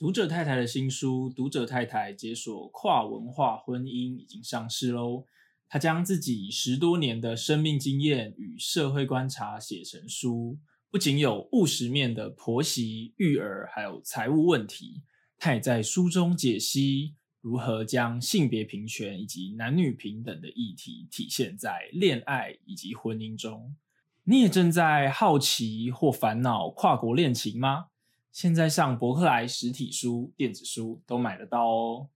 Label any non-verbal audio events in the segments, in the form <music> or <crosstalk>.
读者太太的新书《读者太太解锁跨文化婚姻》已经上市喽。她将自己十多年的生命经验与社会观察写成书，不仅有务实面的婆媳、育儿，还有财务问题。她也在书中解析如何将性别平权以及男女平等的议题体现在恋爱以及婚姻中。你也正在好奇或烦恼跨国恋情吗？现在上博客来实体书、电子书都买得到哦。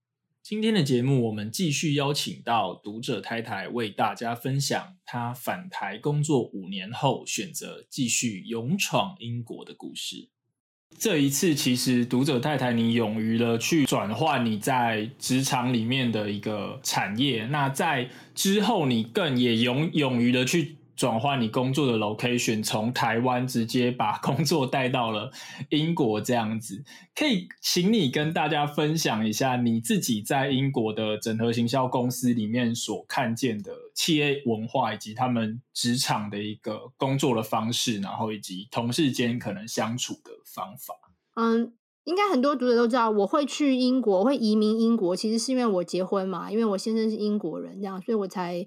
今天的节目，我们继续邀请到读者太太为大家分享她返台工作五年后，选择继续勇闯英国的故事。这一次，其实读者太太你勇于了去转换你在职场里面的一个产业，那在之后，你更也勇勇于的去。转换你工作的 location，从台湾直接把工作带到了 <laughs> 英国，这样子，可以请你跟大家分享一下你自己在英国的整合行销公司里面所看见的企业文化，以及他们职场的一个工作的方式，然后以及同事间可能相处的方法。嗯，应该很多读者都知道，我会去英国，会移民英国，其实是因为我结婚嘛，因为我先生是英国人，这样，所以我才。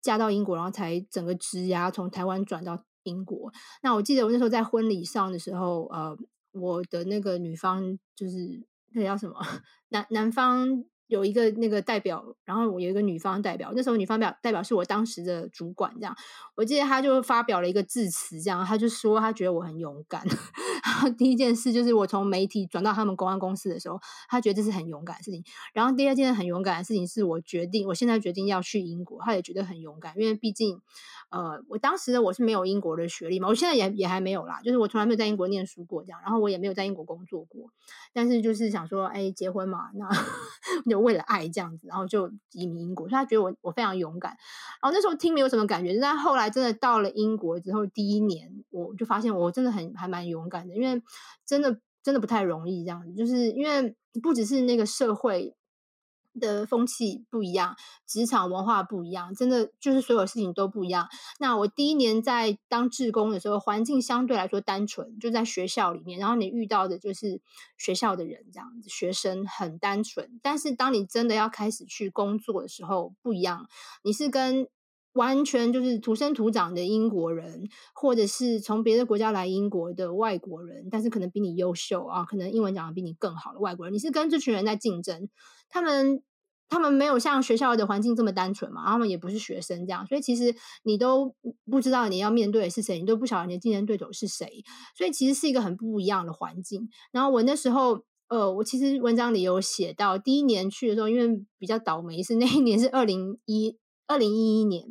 嫁到英国，然后才整个职涯从台湾转到英国。那我记得我那时候在婚礼上的时候，呃，我的那个女方就是那叫什么男男方。有一个那个代表，然后我有一个女方代表。那时候女方表代表是我当时的主管，这样。我记得他就发表了一个致辞，这样他就说他觉得我很勇敢。然后第一件事就是我从媒体转到他们公安公司的时候，他觉得这是很勇敢的事情。然后第二件很勇敢的事情是我决定，我现在决定要去英国，他也觉得很勇敢，因为毕竟呃，我当时我是没有英国的学历嘛，我现在也也还没有啦，就是我从来没有在英国念书过这样，然后我也没有在英国工作过，但是就是想说，哎，结婚嘛，那 <laughs> 就。为了爱这样子，然后就移民英国，所以他觉得我我非常勇敢。然后那时候听没有什么感觉，但后来真的到了英国之后，第一年我就发现我真的很还蛮勇敢的，因为真的真的不太容易这样子，就是因为不只是那个社会。的风气不一样，职场文化不一样，真的就是所有事情都不一样。那我第一年在当志工的时候，环境相对来说单纯，就在学校里面，然后你遇到的就是学校的人这样子，学生很单纯。但是当你真的要开始去工作的时候，不一样，你是跟完全就是土生土长的英国人，或者是从别的国家来英国的外国人，但是可能比你优秀啊，可能英文讲的比你更好的外国人，你是跟这群人在竞争，他们。他们没有像学校的环境这么单纯嘛，他们也不是学生这样，所以其实你都不知道你要面对的是谁，你都不晓得你的竞争对手是谁，所以其实是一个很不一样的环境。然后我那时候，呃，我其实文章里有写到，第一年去的时候，因为比较倒霉，是那一年是二零一二零一一年，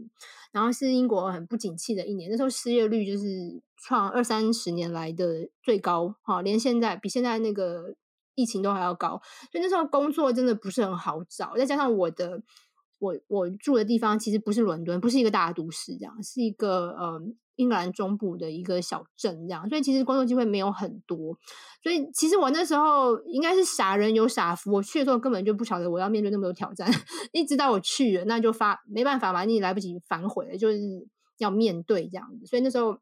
然后是英国很不景气的一年，那时候失业率就是创二三十年来的最高，哈，连现在比现在那个。疫情都还要高，所以那时候工作真的不是很好找。再加上我的，我我住的地方其实不是伦敦，不是一个大都市，这样是一个呃英格兰中部的一个小镇，这样，所以其实工作机会没有很多。所以其实我那时候应该是傻人有傻福，我去的时候根本就不晓得我要面对那么多挑战，<laughs> 一直到我去了，那就发没办法嘛，你来不及反悔了，就是要面对这样子。所以那时候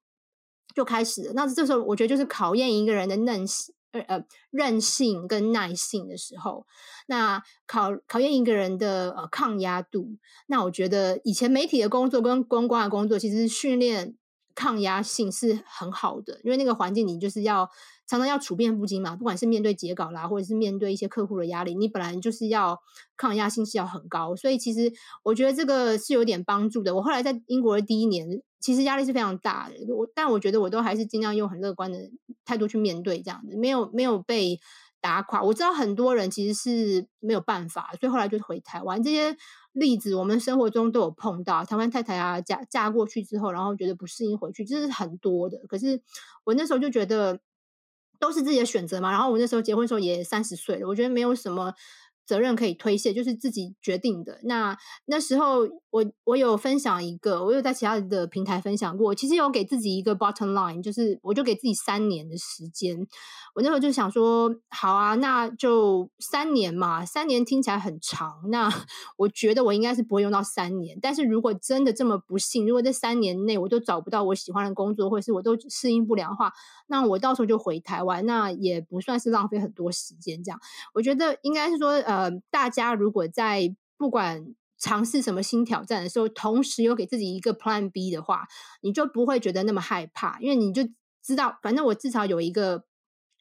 就开始了。那这时候我觉得就是考验一个人的韧性。呃，韧性跟耐性的时候，那考考验一个人的呃抗压度。那我觉得以前媒体的工作跟公关的工作，其实训练抗压性是很好的，因为那个环境你就是要常常要处变不惊嘛，不管是面对截稿啦，或者是面对一些客户的压力，你本来就是要抗压性是要很高，所以其实我觉得这个是有点帮助的。我后来在英国的第一年。其实压力是非常大的，我但我觉得我都还是尽量用很乐观的态度去面对，这样子没有没有被打垮。我知道很多人其实是没有办法，所以后来就回台湾。这些例子我们生活中都有碰到，台湾太太啊嫁嫁过去之后，然后觉得不适应回去，这是很多的。可是我那时候就觉得都是自己的选择嘛。然后我那时候结婚时候也三十岁了，我觉得没有什么。责任可以推卸，就是自己决定的。那那时候我我有分享一个，我有在其他的平台分享过。其实有给自己一个 bottom line，就是我就给自己三年的时间。我那时候就想说，好啊，那就三年嘛，三年听起来很长。那 <laughs> 我觉得我应该是不会用到三年。但是如果真的这么不幸，如果这三年内我都找不到我喜欢的工作，或者是我都适应不良的话，那我到时候就回台湾，那也不算是浪费很多时间。这样，我觉得应该是说，呃，大家如果在不管尝试什么新挑战的时候，同时有给自己一个 Plan B 的话，你就不会觉得那么害怕，因为你就知道，反正我至少有一个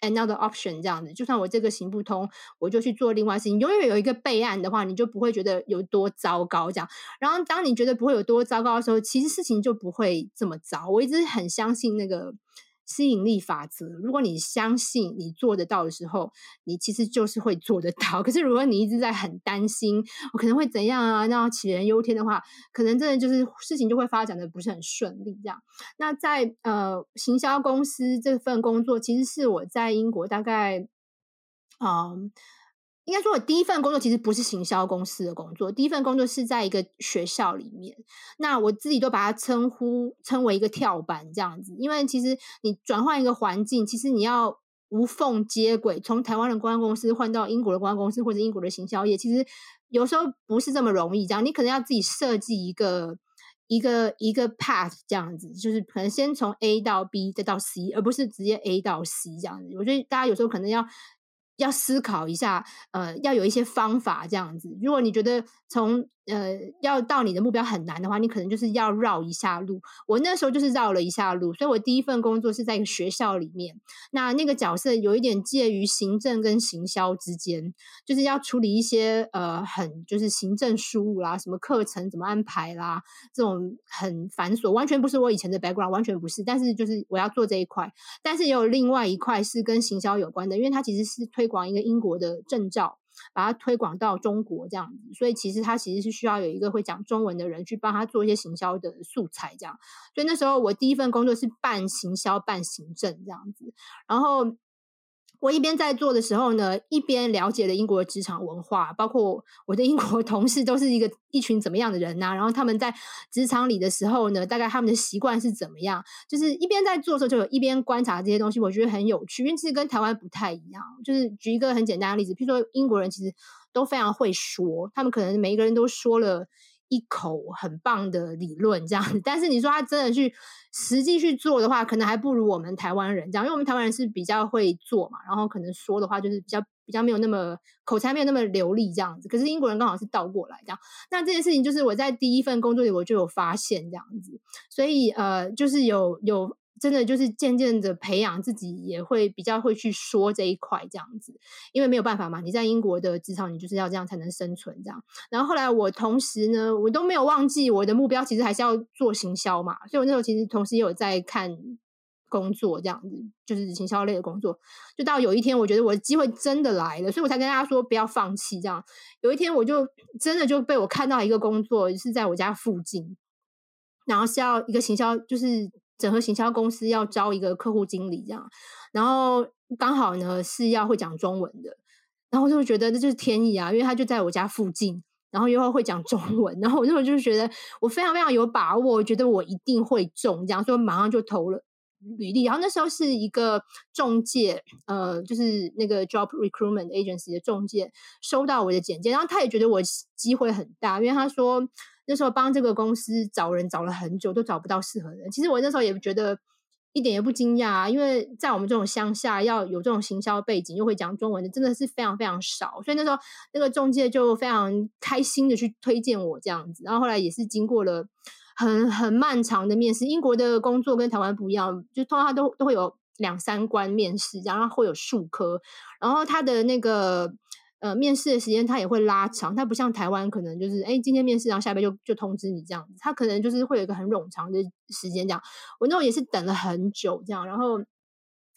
another option 这样子。就算我这个行不通，我就去做另外事情。永远有一个备案的话，你就不会觉得有多糟糕这样。然后，当你觉得不会有多糟糕的时候，其实事情就不会这么糟。我一直很相信那个。吸引力法则，如果你相信你做得到的时候，你其实就是会做得到。<laughs> 可是如果你一直在很担心我可能会怎样啊，那杞人忧天的话，可能真的就是事情就会发展的不是很顺利。这样，那在呃行销公司这份工作，其实是我在英国大概嗯。应该说，我第一份工作其实不是行销公司的工作，第一份工作是在一个学校里面。那我自己都把它称呼称为一个跳板这样子，因为其实你转换一个环境，其实你要无缝接轨，从台湾的公关公司换到英国的公关公司或者英国的行销业，其实有时候不是这么容易。这样，你可能要自己设计一个一个一个 path 这样子，就是可能先从 A 到 B 再到 C，而不是直接 A 到 C 这样子。我觉得大家有时候可能要。要思考一下，呃，要有一些方法这样子。如果你觉得从呃，要到你的目标很难的话，你可能就是要绕一下路。我那时候就是绕了一下路，所以我第一份工作是在一个学校里面。那那个角色有一点介于行政跟行销之间，就是要处理一些呃很就是行政事务啦，什么课程怎么安排啦，这种很繁琐，完全不是我以前的 background，完全不是。但是就是我要做这一块，但是也有另外一块是跟行销有关的，因为它其实是推广一个英国的证照。把它推广到中国这样子，所以其实他其实是需要有一个会讲中文的人去帮他做一些行销的素材这样。所以那时候我第一份工作是办行销、办行政这样子，然后。我一边在做的时候呢，一边了解了英国的职场文化，包括我的英国 <laughs> 同事都是一个一群怎么样的人呐？然后他们在职场里的时候呢，大概他们的习惯是怎么样？就是一边在做的时候，就有一边观察这些东西，我觉得很有趣，因为其实跟台湾不太一样。就是举一个很简单的例子，譬如说英国人其实都非常会说，他们可能每一个人都说了。一口很棒的理论这样子，但是你说他真的去实际去做的话，可能还不如我们台湾人这样，因为我们台湾人是比较会做嘛，然后可能说的话就是比较比较没有那么口才没有那么流利这样子。可是英国人刚好是倒过来这样，那这件事情就是我在第一份工作里我就有发现这样子，所以呃，就是有有。真的就是渐渐的培养自己，也会比较会去说这一块这样子，因为没有办法嘛，你在英国的职场，你就是要这样才能生存这样。然后后来我同时呢，我都没有忘记我的目标，其实还是要做行销嘛，所以我那时候其实同时也有在看工作这样子，就是行销类的工作。就到有一天，我觉得我的机会真的来了，所以我才跟大家说不要放弃这样。有一天，我就真的就被我看到一个工作是在我家附近，然后是要一个行销，就是。整合行销公司要招一个客户经理，这样，然后刚好呢是要会讲中文的，然后我就觉得这就是天意啊，因为他就在我家附近，然后又会讲中文，然后我那时候就觉得我非常非常有把握，我觉得我一定会中，这样，所以马上就投了履历。然后那时候是一个中介，呃，就是那个 job recruitment agency 的中介收到我的简介，然后他也觉得我机会很大，因为他说。那时候帮这个公司找人找了很久，都找不到适合的人。其实我那时候也觉得一点也不惊讶，因为在我们这种乡下，要有这种行销背景又会讲中文的，真的是非常非常少。所以那时候那个中介就非常开心的去推荐我这样子。然后后来也是经过了很很漫长的面试。英国的工作跟台湾不一样，就通常都都会有两三关面试，然后会有数科，然后他的那个。呃，面试的时间他也会拉长，他不像台湾可能就是，哎，今天面试，然后下边就就通知你这样子，他可能就是会有一个很冗长的时间这样。我那种也是等了很久这样，然后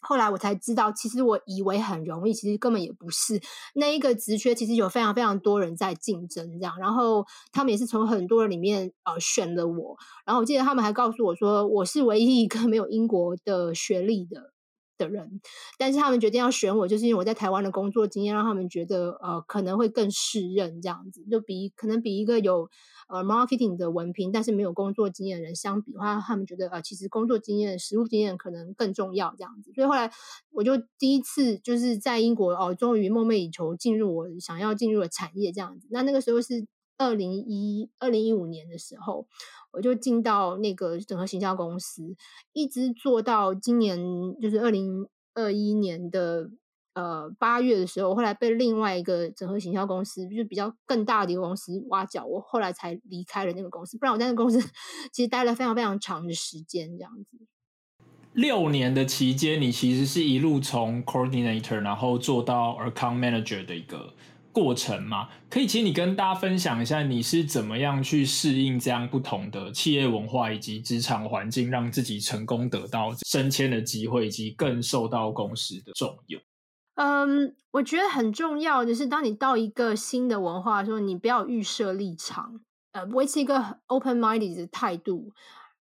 后来我才知道，其实我以为很容易，其实根本也不是。那一个职缺其实有非常非常多人在竞争这样，然后他们也是从很多人里面呃选了我，然后我记得他们还告诉我说，我是唯一一个没有英国的学历的。的人，但是他们决定要选我，就是因为我在台湾的工作经验，让他们觉得呃可能会更适任这样子，就比可能比一个有呃 marketing 的文凭但是没有工作经验的人相比的话，他们觉得呃其实工作经验、实务经验可能更重要这样子。所以后来我就第一次就是在英国哦，终于梦寐以求进入我想要进入的产业这样子。那那个时候是二零一二零一五年的时候。我就进到那个整合行销公司，一直做到今年，就是二零二一年的呃八月的时候，后来被另外一个整合行销公司，就是比较更大的一个公司挖角，我后来才离开了那个公司。不然我在那个公司 <laughs> 其实待了非常非常长的时间，这样子。六年的期间，你其实是一路从 coordinator，然后做到 account manager 的一个。过程嘛，可以请你跟大家分享一下，你是怎么样去适应这样不同的企业文化以及职场环境，让自己成功得到升迁的机会，以及更受到公司的重用。嗯，我觉得很重要的是，当你到一个新的文化的时候，你不要预设立场，呃，维持一个 open minded 的态度，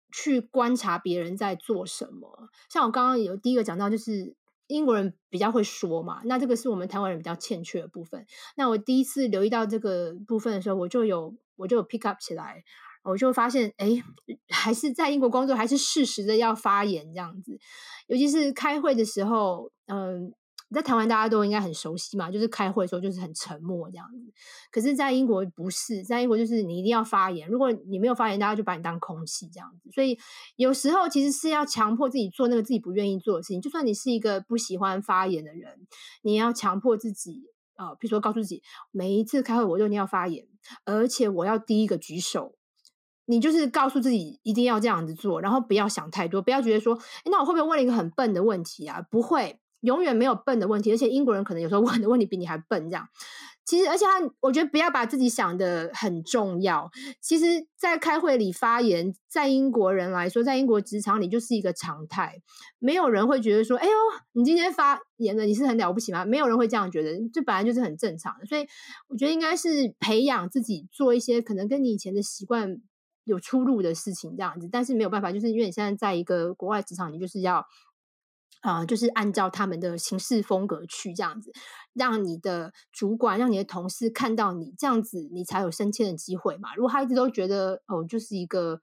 去观察别人在做什么。像我刚刚有第一个讲到，就是。英国人比较会说嘛，那这个是我们台湾人比较欠缺的部分。那我第一次留意到这个部分的时候，我就有我就有 pick up 起来，我就发现，哎，还是在英国工作，还是适时的要发言这样子，尤其是开会的时候，嗯。在台湾大家都应该很熟悉嘛，就是开会的时候就是很沉默这样子。可是，在英国不是，在英国就是你一定要发言，如果你没有发言，大家就把你当空气这样子。所以有时候其实是要强迫自己做那个自己不愿意做的事情。就算你是一个不喜欢发言的人，你要强迫自己啊，比如说告诉自己，每一次开会我就一定要发言，而且我要第一个举手。你就是告诉自己一定要这样子做，然后不要想太多，不要觉得说，那我会不会问了一个很笨的问题啊？不会。永远没有笨的问题，而且英国人可能有时候问的问题比你还笨。这样，其实而且他，我觉得不要把自己想的很重要。其实，在开会里发言，在英国人来说，在英国职场里就是一个常态。没有人会觉得说：“哎呦，你今天发言了，你是很了不起吗？”没有人会这样觉得，这本来就是很正常的。所以，我觉得应该是培养自己做一些可能跟你以前的习惯有出入的事情，这样子。但是没有办法，就是因为你现在在一个国外职场，你就是要。啊，就是按照他们的行事风格去这样子，让你的主管、让你的同事看到你这样子，你才有升迁的机会嘛。如果他一直都觉得哦，就是一个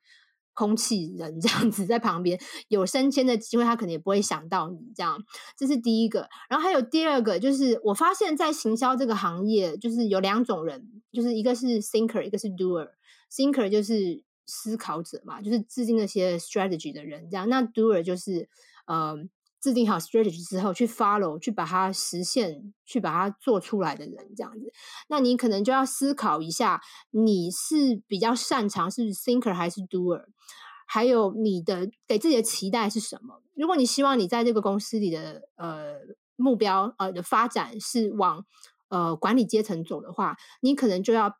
空气人这样子在旁边，有升迁的机会，他可能也不会想到你这样。这是第一个，然后还有第二个，就是我发现，在行销这个行业，就是有两种人，就是一个是 thinker，一个是 doer。thinker 就是思考者嘛，就是制定那些 strategy 的人，这样。那 doer 就是嗯。制定好 strategy 之后，去 follow，去把它实现，去把它做出来的人，这样子，那你可能就要思考一下，你是比较擅长是 thinker 还是 doer，还有你的给自己的期待是什么？如果你希望你在这个公司里的呃目标呃的发展是往呃管理阶层走的话，你可能就要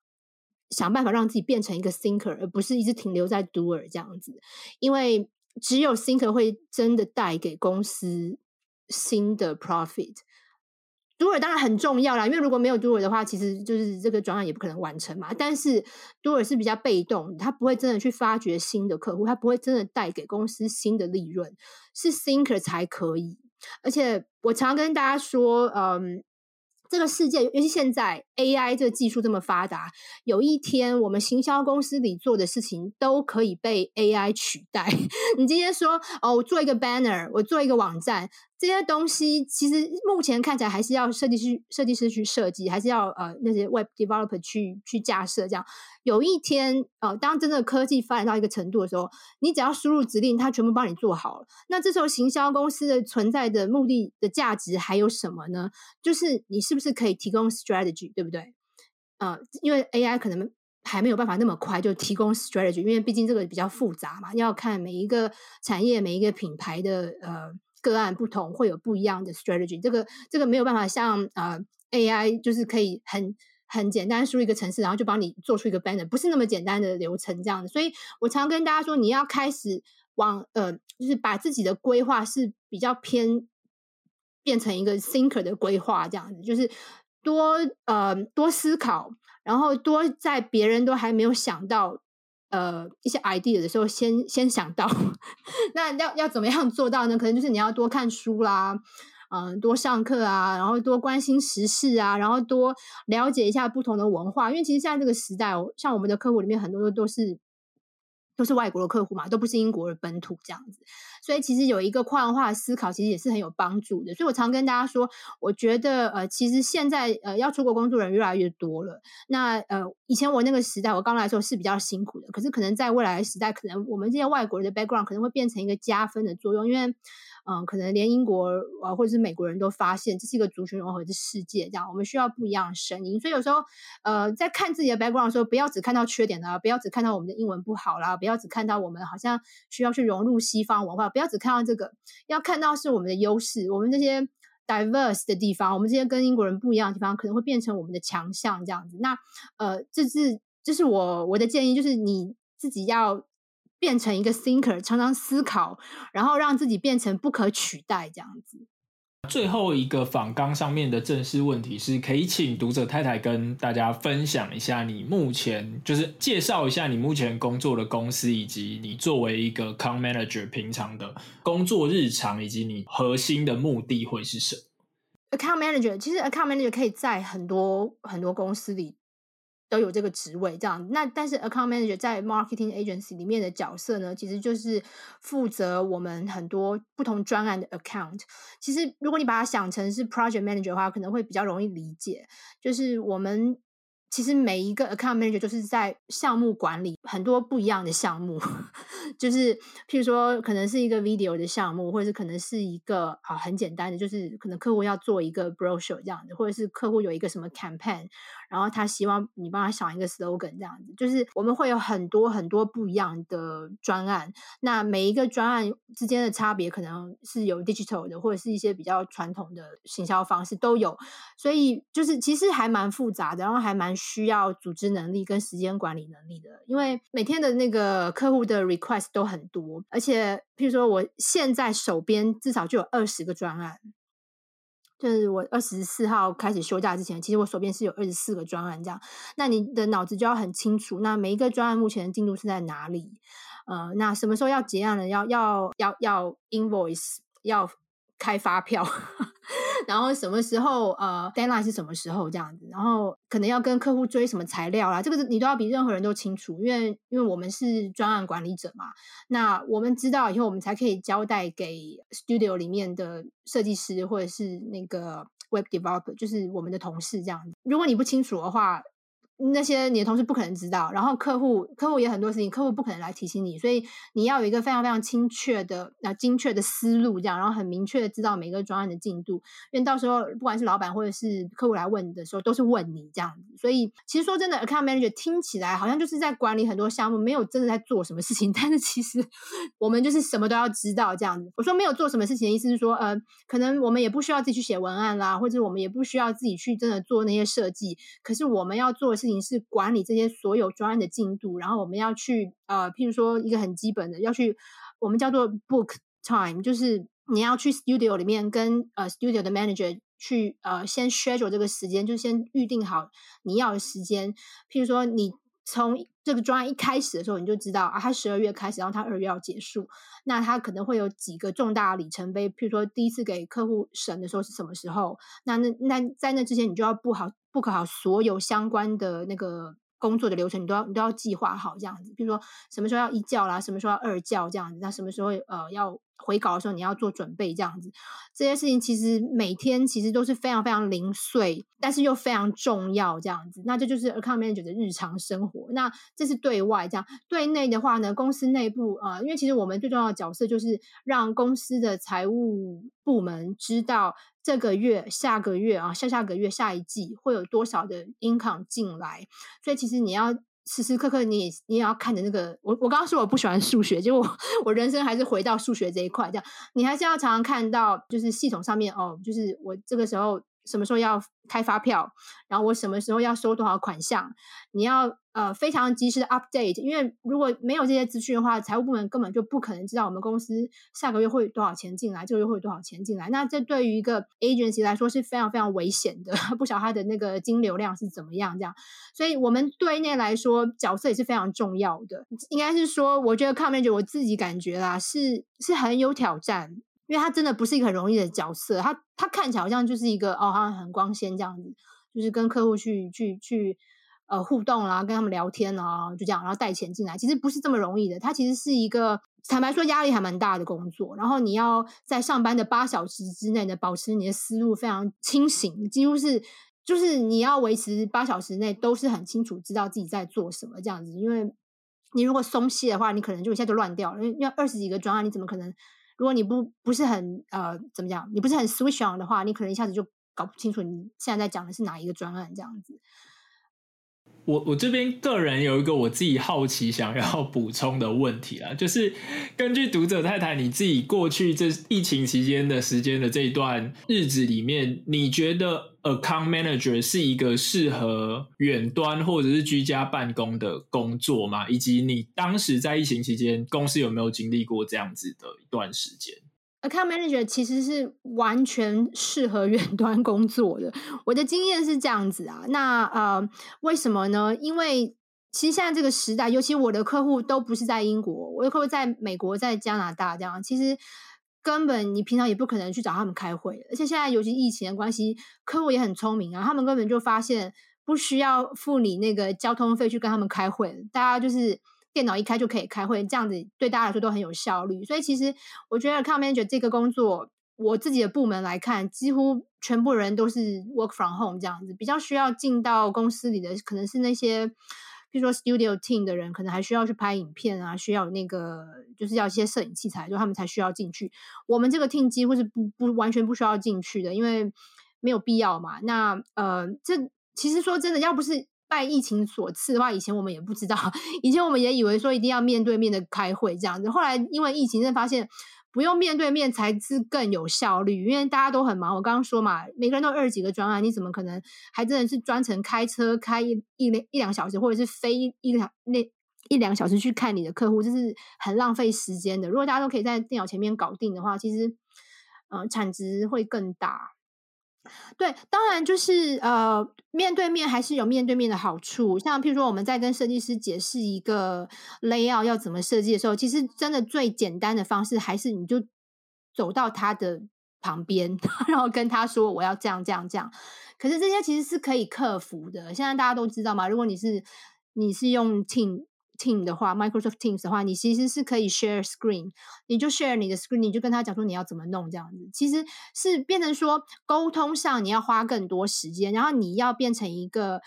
想办法让自己变成一个 thinker，而不是一直停留在 doer 这样子，因为。只有 Thinker 会真的带给公司新的 profit。Doer 当然很重要啦，因为如果没有 Doer 的话，其实就是这个专案也不可能完成嘛。但是 Doer 是比较被动，他不会真的去发掘新的客户，他不会真的带给公司新的利润，是 Thinker 才可以。而且我常跟大家说，嗯。这个世界，尤其现在 AI 这技术这么发达，有一天我们行销公司里做的事情都可以被 AI 取代。<laughs> 你今天说哦，我做一个 banner，我做一个网站。这些东西其实目前看起来还是要设计师设计师去设计，还是要呃那些 web developer 去去架设。这样有一天呃，当真的科技发展到一个程度的时候，你只要输入指令，它全部帮你做好了。那这时候行销公司的存在的目的的价值还有什么呢？就是你是不是可以提供 strategy，对不对？对呃，因为 AI 可能还没有办法那么快就提供 strategy，因为毕竟这个比较复杂嘛，要看每一个产业每一个品牌的呃。个案不同，会有不一样的 strategy。这个这个没有办法像呃 AI，就是可以很很简单输入一个城市，然后就帮你做出一个 banner，不是那么简单的流程这样的。所以我常跟大家说，你要开始往呃，就是把自己的规划是比较偏变成一个 thinker 的规划，这样子，就是多呃多思考，然后多在别人都还没有想到。呃一些 idea 的时候，先先想到，<laughs> 那要要怎么样做到呢？可能就是你要多看书啦，嗯，多上课啊，然后多关心时事啊，然后多了解一下不同的文化，因为其实现在这个时代，像我们的客户里面很多都都是。都是外国的客户嘛，都不是英国的本土这样子，所以其实有一个跨文化思考，其实也是很有帮助的。所以我常跟大家说，我觉得呃，其实现在呃要出国工作人越来越多了。那呃，以前我那个时代，我刚来的时候是比较辛苦的，可是可能在未来的时代，可能我们这些外国人的 background 可能会变成一个加分的作用，因为。嗯，可能连英国啊，或者是美国人都发现这是一个族群融合的世界，这样我们需要不一样的声音。所以有时候，呃，在看自己的 background 的时候，不要只看到缺点啦，不要只看到我们的英文不好啦，不要只看到我们好像需要去融入西方文化，不要只看到这个，要看到是我们的优势，我们这些 diverse 的地方，我们这些跟英国人不一样的地方，可能会变成我们的强项，这样子。那呃，这是这是我我的建议，就是你自己要。变成一个 thinker，常常思考，然后让自己变成不可取代这样子。最后一个访纲上面的正式问题是，可以请读者太太跟大家分享一下你目前就是介绍一下你目前工作的公司，以及你作为一个 com manager 平常的工作日常，以及你核心的目的会是什么？account manager 其实 account manager 可以在很多很多公司里。都有这个职位，这样。那但是 account manager 在 marketing agency 里面的角色呢，其实就是负责我们很多不同专案的 account。其实如果你把它想成是 project manager 的话，可能会比较容易理解。就是我们其实每一个 account manager 就是在项目管理很多不一样的项目，<laughs> 就是譬如说可能是一个 video 的项目，或者是可能是一个啊很简单的，就是可能客户要做一个 brochure 这样的，或者是客户有一个什么 campaign。然后他希望你帮他想一个 slogan，这样子，就是我们会有很多很多不一样的专案。那每一个专案之间的差别，可能是有 digital 的，或者是一些比较传统的行销方式都有。所以就是其实还蛮复杂的，然后还蛮需要组织能力跟时间管理能力的。因为每天的那个客户的 request 都很多，而且譬如说我现在手边至少就有二十个专案。就是我二十四号开始休假之前，其实我手边是有二十四个专案这样。那你的脑子就要很清楚，那每一个专案目前的进度是在哪里？呃，那什么时候要结案了？要要要要 invoice 要。开发票，然后什么时候呃，deadline 是什么时候这样子，然后可能要跟客户追什么材料啦，这个你都要比任何人都清楚，因为因为我们是专案管理者嘛，那我们知道以后，我们才可以交代给 studio 里面的设计师或者是那个 web developer，就是我们的同事这样子。如果你不清楚的话，那些你的同事不可能知道，然后客户客户也很多事情，客户不可能来提醒你，所以你要有一个非常非常精确的、那精确的思路，这样，然后很明确的知道每个专案的进度，因为到时候不管是老板或者是客户来问的时候，都是问你这样子。所以其实说真的，account manager 听起来好像就是在管理很多项目，没有真的在做什么事情。<laughs> 但是其实我们就是什么都要知道这样子。我说没有做什么事情的意思是说，呃，可能我们也不需要自己去写文案啦，或者我们也不需要自己去真的做那些设计，可是我们要做的事。是管理这些所有专案的进度，然后我们要去呃，譬如说一个很基本的，要去我们叫做 book time，就是你要去 studio 里面跟呃 studio 的 manager 去呃先 schedule 这个时间，就先预定好你要的时间。譬如说你从这个专案一开始的时候，你就知道啊，它十二月开始，然后它二月要结束，那它可能会有几个重大里程碑。譬如说第一次给客户审的时候是什么时候？那那那在那之前，你就要布好。不可好，所有相关的那个工作的流程，你都要你都要计划好这样子。比如说什么时候要一教啦，什么时候要二教这样子，那什么时候呃要。回稿的时候你要做准备，这样子这些事情其实每天其实都是非常非常零碎，但是又非常重要，这样子。那这就是 account manager 的日常生活。那这是对外这样，对内的话呢，公司内部啊，因为其实我们最重要的角色就是让公司的财务部门知道这个月、下个月啊、下下个月、下一季会有多少的 income 进来，所以其实你要。时时刻刻，你你也要看着那个。我我刚刚说我不喜欢数学，结果我人生还是回到数学这一块。这样，你还是要常常看到，就是系统上面哦，就是我这个时候什么时候要开发票，然后我什么时候要收多少款项，你要呃非常及时的 update，因为如果没有这些资讯的话，财务部门根本就不可能知道我们公司下个月会有多少钱进来，这个月会有多少钱进来。那这对于一个 agency 来说是非常非常危险的，<laughs> 不晓得它的那个金流量是怎么样这样。所以我们对内来说角色也是非常重要的。应该是说，我觉得 com manager 我自己感觉啦，是是很有挑战。因为他真的不是一个很容易的角色，他他看起来好像就是一个哦，好像很光鲜这样子，就是跟客户去去去呃互动啦，跟他们聊天啊，就这样，然后带钱进来，其实不是这么容易的。它其实是一个坦白说压力还蛮大的工作，然后你要在上班的八小时之内呢，保持你的思路非常清醒，几乎是就是你要维持八小时内都是很清楚知道自己在做什么这样子。因为你如果松懈的话，你可能就一下就乱掉了，因为二十几个专案，你怎么可能？如果你不不是很呃怎么讲，你不是很 switch on 的话，你可能一下子就搞不清楚你现在在讲的是哪一个专案这样子。我我这边个人有一个我自己好奇想要补充的问题啦，就是根据读者太太你自己过去这疫情期间的时间的这一段日子里面，你觉得？Account manager 是一个适合远端或者是居家办公的工作吗？以及你当时在疫情期间，公司有没有经历过这样子的一段时间？Account manager 其实是完全适合远端工作的。我的经验是这样子啊，那呃，为什么呢？因为其实现在这个时代，尤其我的客户都不是在英国，我的客户在美国、在加拿大这样，其实。根本你平常也不可能去找他们开会，而且现在尤其疫情的关系，客户也很聪明啊，他们根本就发现不需要付你那个交通费去跟他们开会，大家就是电脑一开就可以开会，这样子对大家来说都很有效率。所以其实我觉得 account manager 这个工作，我自己的部门来看，几乎全部人都是 work from home 这样子，比较需要进到公司里的可能是那些。比如说，studio team 的人可能还需要去拍影片啊，需要那个就是要一些摄影器材，就他们才需要进去。我们这个 team 几乎是不不完全不需要进去的，因为没有必要嘛。那呃，这其实说真的，要不是拜疫情所赐的话，以前我们也不知道，以前我们也以为说一定要面对面的开会这样子。后来因为疫情，才发现。不用面对面才是更有效率，因为大家都很忙。我刚刚说嘛，每个人都二十几个专案，你怎么可能还真的是专程开车开一一两一两小时，或者是飞一两那一两小时去看你的客户，这是很浪费时间的。如果大家都可以在电脑前面搞定的话，其实呃产值会更大。对，当然就是呃，面对面还是有面对面的好处。像譬如说，我们在跟设计师解释一个 layout 要怎么设计的时候，其实真的最简单的方式还是你就走到他的旁边，<laughs> 然后跟他说我要这样这样这样。可是这些其实是可以克服的。现在大家都知道嘛，如果你是你是用听。Team 的话，Microsoft Teams 的话，你其实是可以 share screen，你就 share 你的 screen，你就跟他讲说你要怎么弄这样子，其实是变成说沟通上你要花更多时间，然后你要变成一个。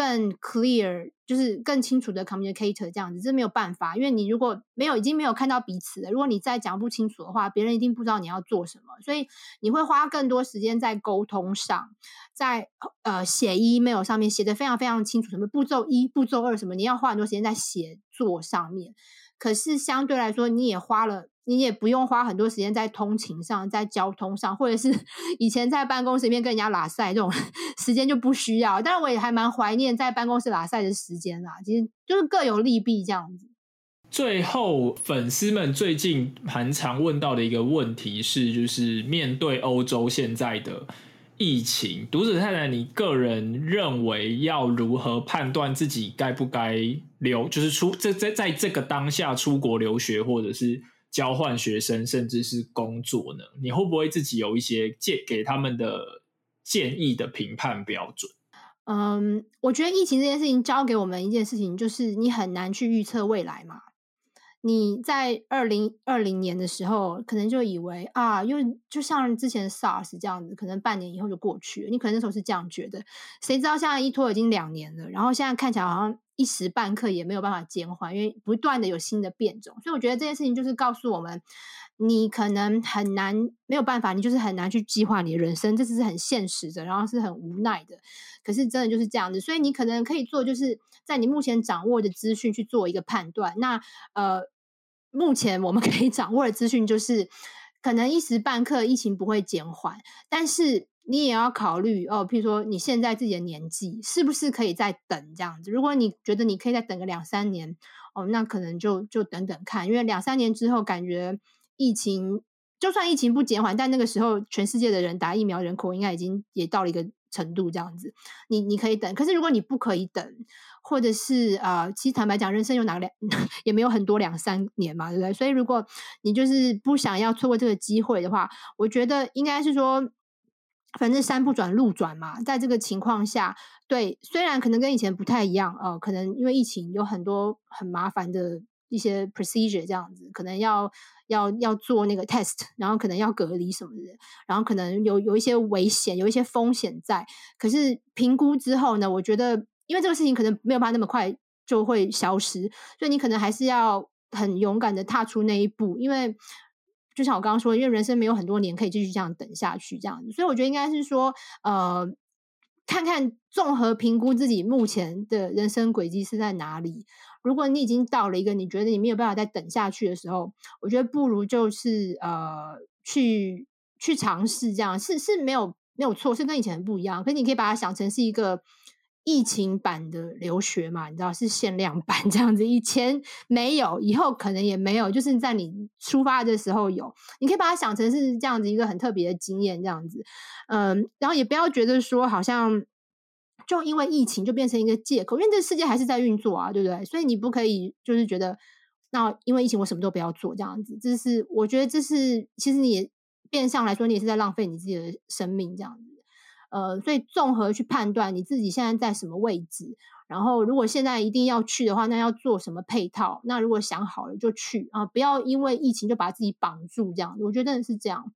更 clear 就是更清楚的 communicator 这样子，这没有办法，因为你如果没有已经没有看到彼此了，如果你再讲不清楚的话，别人一定不知道你要做什么，所以你会花更多时间在沟通上，在呃写 email 上面写的非常非常清楚，什么步骤一、步骤二什么，你要花很多时间在写作上面。可是相对来说，你也花了。你也不用花很多时间在通勤上，在交通上，或者是 <laughs> 以前在办公室里面跟人家拉赛这种 <laughs> 时间就不需要。但是我也还蛮怀念在办公室拉赛的时间啦，其实就是各有利弊这样子。最后，粉丝们最近蛮常问到的一个问题是，就是面对欧洲现在的疫情，读者太太，你个人认为要如何判断自己该不该留，就是出这在在这个当下出国留学，或者是？交换学生，甚至是工作呢？你会不会自己有一些建给他们的建议的评判标准？嗯，我觉得疫情这件事情教给我们一件事情，就是你很难去预测未来嘛。你在二零二零年的时候，可能就以为啊，又就像之前 SARS 这样子，可能半年以后就过去了。你可能那时候是这样觉得，谁知道现在一拖已经两年了，然后现在看起来好像。一时半刻也没有办法减缓，因为不断的有新的变种，所以我觉得这件事情就是告诉我们，你可能很难没有办法，你就是很难去计划你的人生，这是很现实的，然后是很无奈的。可是真的就是这样子，所以你可能可以做，就是在你目前掌握的资讯去做一个判断。那呃，目前我们 <laughs> 可以掌握的资讯就是，可能一时半刻疫情不会减缓，但是你也要考虑哦，譬如说你现在自己的年纪是不是可以再等这样子？如果你觉得你可以再等个两三年，哦，那可能就就等等看，因为两三年之后，感觉疫情就算疫情不减缓，但那个时候全世界的人打疫苗人口应该已经也到了一个程度这样子，你你可以等。可是如果你不可以等，或者是啊，其实坦白讲，人生有哪两 <laughs> 也没有很多两三年嘛，对不对？所以如果你就是不想要错过这个机会的话，我觉得应该是说。反正山不转路转嘛，在这个情况下，对，虽然可能跟以前不太一样，呃，可能因为疫情有很多很麻烦的一些 procedure 这样子，可能要要要做那个 test，然后可能要隔离什么的，然后可能有有一些危险，有一些风险在。可是评估之后呢，我觉得因为这个事情可能没有办法那么快就会消失，所以你可能还是要很勇敢的踏出那一步，因为。就像我刚刚说，因为人生没有很多年可以继续这样等下去，这样子，所以我觉得应该是说，呃，看看综合评估自己目前的人生轨迹是在哪里。如果你已经到了一个你觉得你没有办法再等下去的时候，我觉得不如就是呃，去去尝试这样，是是没有没有错，是跟以前不一样。可是你可以把它想成是一个。疫情版的留学嘛，你知道是限量版这样子，以前没有，以后可能也没有，就是在你出发的时候有，你可以把它想成是这样子一个很特别的经验，这样子，嗯，然后也不要觉得说好像就因为疫情就变成一个借口，因为这世界还是在运作啊，对不对？所以你不可以就是觉得那因为疫情我什么都不要做这样子，这是我觉得这是其实你变相来说你也是在浪费你自己的生命这样子。呃，所以综合去判断你自己现在在什么位置，然后如果现在一定要去的话，那要做什么配套？那如果想好了就去啊，不要因为疫情就把自己绑住这样。我觉得是这样，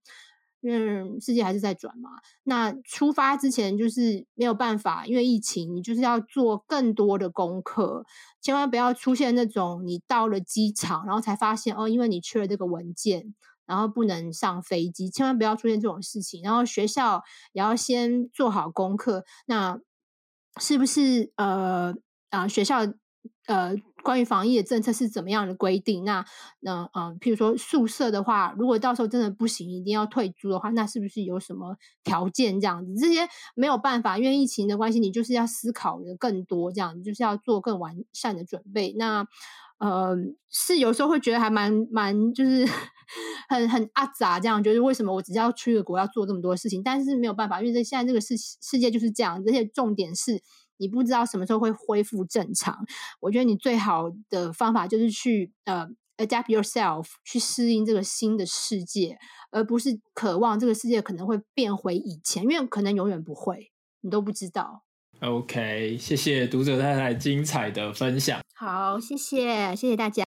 因为世界还是在转嘛。那出发之前就是没有办法，因为疫情，你就是要做更多的功课，千万不要出现那种你到了机场，然后才发现哦，因为你缺了这个文件。然后不能上飞机，千万不要出现这种事情。然后学校也要先做好功课。那是不是呃啊学校呃关于防疫的政策是怎么样的规定？那那嗯，譬如说宿舍的话，如果到时候真的不行，一定要退租的话，那是不是有什么条件这样子？这些没有办法，因为疫情的关系，你就是要思考的更多，这样就是要做更完善的准备。那呃，是有时候会觉得还蛮蛮，就是 <laughs> 很很阿杂这样，觉得为什么我只要去个国要做这么多事情？但是没有办法，因为这现在这个世世界就是这样，而且重点是你不知道什么时候会恢复正常。我觉得你最好的方法就是去呃 adapt yourself，去适应这个新的世界，而不是渴望这个世界可能会变回以前，因为可能永远不会，你都不知道。OK，谢谢读者太太精彩的分享。好，谢谢，谢谢大家。